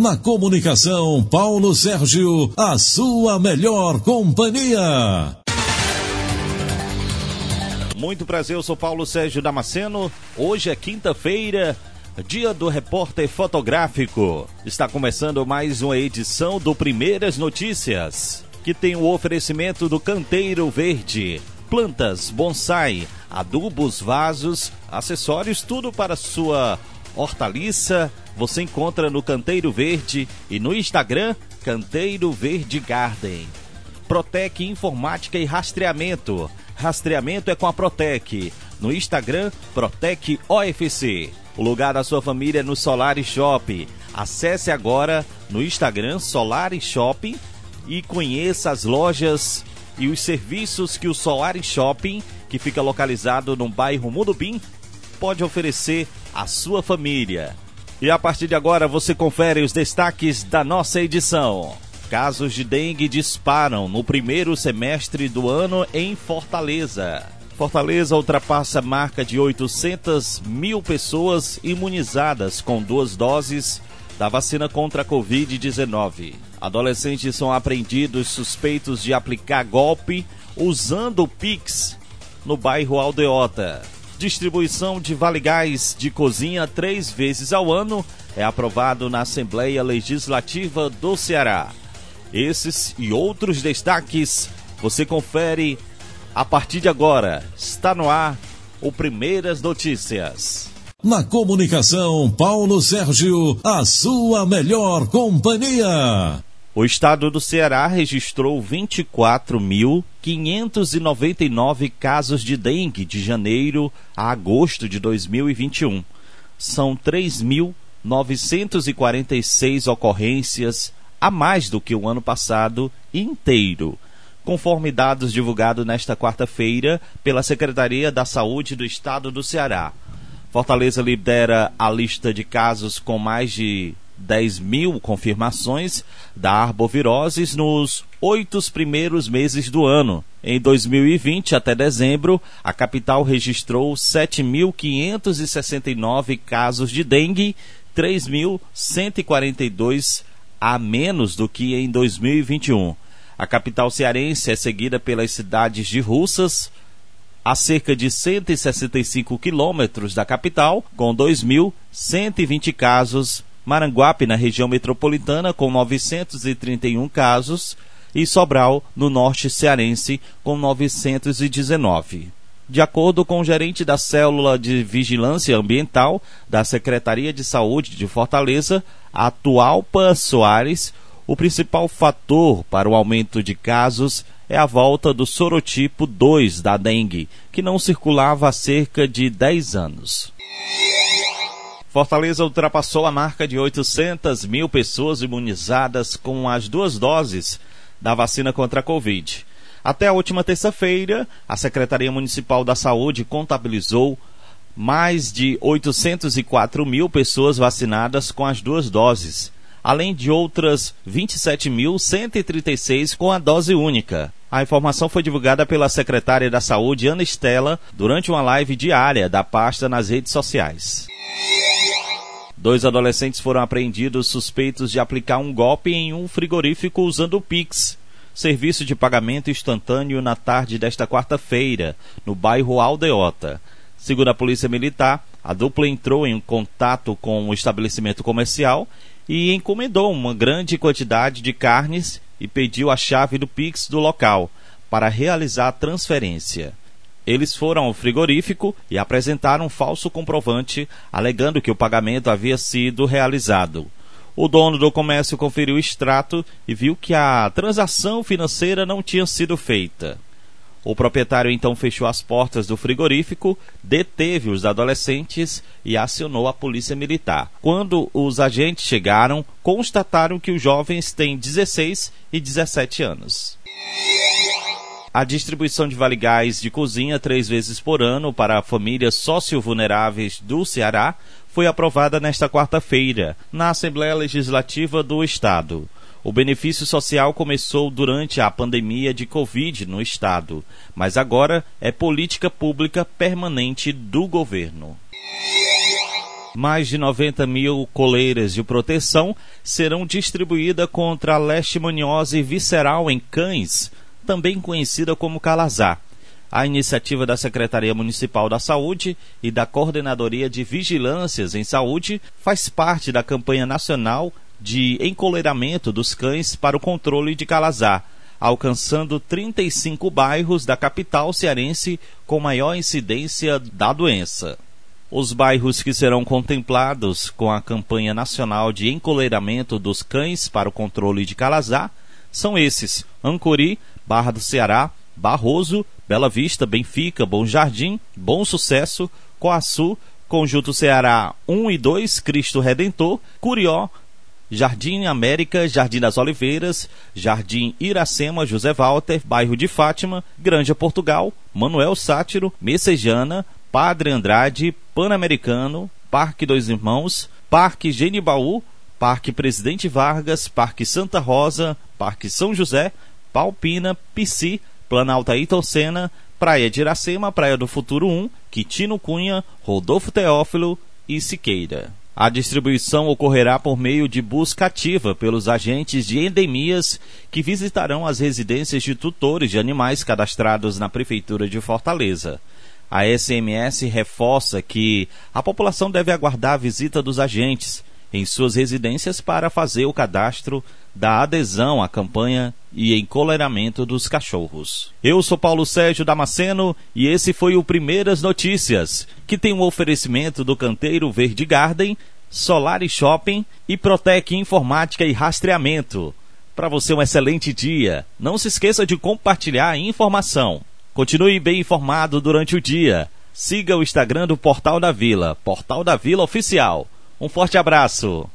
Na comunicação, Paulo Sérgio, a sua melhor companhia. Muito prazer, eu sou Paulo Sérgio Damasceno. Hoje é quinta-feira, dia do repórter fotográfico. Está começando mais uma edição do Primeiras Notícias, que tem o oferecimento do Canteiro Verde. Plantas, bonsai, adubos, vasos, acessórios, tudo para sua hortaliça. Você encontra no Canteiro Verde e no Instagram Canteiro Verde Garden. Protec Informática e Rastreamento. Rastreamento é com a Protec. No Instagram, Protec OFC. O lugar da sua família é no Solar Shop. Acesse agora no Instagram Solar Shopping e conheça as lojas e os serviços que o Solar Shopping, que fica localizado no bairro Mudubim, pode oferecer à sua família. E a partir de agora você confere os destaques da nossa edição. Casos de dengue disparam no primeiro semestre do ano em Fortaleza. Fortaleza ultrapassa a marca de 800 mil pessoas imunizadas com duas doses da vacina contra a Covid-19. Adolescentes são apreendidos suspeitos de aplicar golpe usando o Pix no bairro Aldeota. Distribuição de vale gás de cozinha três vezes ao ano é aprovado na Assembleia Legislativa do Ceará. Esses e outros destaques você confere a partir de agora. Está no ar o Primeiras Notícias. Na comunicação, Paulo Sérgio, a sua melhor companhia. O estado do Ceará registrou 24.599 casos de dengue de janeiro a agosto de 2021. São 3.946 ocorrências a mais do que o ano passado inteiro, conforme dados divulgados nesta quarta-feira pela Secretaria da Saúde do Estado do Ceará. Fortaleza lidera a lista de casos com mais de 10 mil confirmações da arboviroses nos oito primeiros meses do ano. Em 2020, até dezembro, a capital registrou 7.569 casos de dengue, 3.142 a menos do que em 2021. A capital cearense é seguida pelas cidades de Russas, a cerca de 165 quilômetros da capital, com 2.120 casos Maranguape, na região metropolitana, com 931 casos, e Sobral, no norte cearense, com 919. De acordo com o gerente da Célula de Vigilância Ambiental da Secretaria de Saúde de Fortaleza, Atualpa Soares, o principal fator para o aumento de casos é a volta do sorotipo 2 da dengue, que não circulava há cerca de 10 anos. Fortaleza ultrapassou a marca de 800 mil pessoas imunizadas com as duas doses da vacina contra a Covid. Até a última terça-feira, a Secretaria Municipal da Saúde contabilizou mais de 804 mil pessoas vacinadas com as duas doses, além de outras 27.136 com a dose única. A informação foi divulgada pela secretária da Saúde, Ana Estela, durante uma live diária da pasta nas redes sociais. Dois adolescentes foram apreendidos suspeitos de aplicar um golpe em um frigorífico usando o Pix, serviço de pagamento instantâneo na tarde desta quarta-feira, no bairro Aldeota. Segundo a Polícia Militar, a dupla entrou em contato com o estabelecimento comercial e encomendou uma grande quantidade de carnes e pediu a chave do Pix do local para realizar a transferência. Eles foram ao frigorífico e apresentaram um falso comprovante, alegando que o pagamento havia sido realizado. O dono do comércio conferiu o extrato e viu que a transação financeira não tinha sido feita. O proprietário então fechou as portas do frigorífico, deteve os adolescentes e acionou a polícia militar. Quando os agentes chegaram, constataram que os jovens têm 16 e 17 anos. A distribuição de vale gás de cozinha três vezes por ano para famílias socio-vulneráveis do Ceará foi aprovada nesta quarta-feira, na Assembleia Legislativa do Estado. O benefício social começou durante a pandemia de Covid no Estado, mas agora é política pública permanente do governo. Mais de 90 mil coleiras de proteção serão distribuídas contra a leishmaniose visceral em cães, também conhecida como calazar. A iniciativa da Secretaria Municipal da Saúde e da Coordenadoria de Vigilâncias em Saúde faz parte da campanha nacional de encoleiramento dos cães para o controle de calazar, alcançando 35 bairros da capital cearense com maior incidência da doença. Os bairros que serão contemplados com a campanha nacional de encoleiramento dos cães para o controle de calazar são esses: Ancori, Barra do Ceará, Barroso, Bela Vista, Benfica, Bom Jardim, Bom Sucesso, Coaçu, Conjunto Ceará 1 e 2, Cristo Redentor, Curió, Jardim América, Jardim das Oliveiras, Jardim Iracema, José Walter, Bairro de Fátima, Granja Portugal, Manuel Sátiro, Messejana, Padre Andrade, Pan-Americano, Parque Dois Irmãos, Parque Genibaú, Parque Presidente Vargas, Parque Santa Rosa, Parque São José, Palpina, Pici, Planalto Senna, Praia de Iracema, Praia do Futuro 1, Quitino Cunha, Rodolfo Teófilo e Siqueira. A distribuição ocorrerá por meio de busca ativa pelos agentes de endemias que visitarão as residências de tutores de animais cadastrados na Prefeitura de Fortaleza. A SMS reforça que a população deve aguardar a visita dos agentes em suas residências para fazer o cadastro da adesão à campanha e encoleramento dos cachorros. Eu sou Paulo Sérgio Damasceno e esse foi o Primeiras Notícias, que tem um oferecimento do canteiro Verde Garden, Solar Shopping e Protec Informática e Rastreamento. Para você um excelente dia. Não se esqueça de compartilhar a informação. Continue bem informado durante o dia. Siga o Instagram do Portal da Vila, Portal da Vila Oficial. Um forte abraço.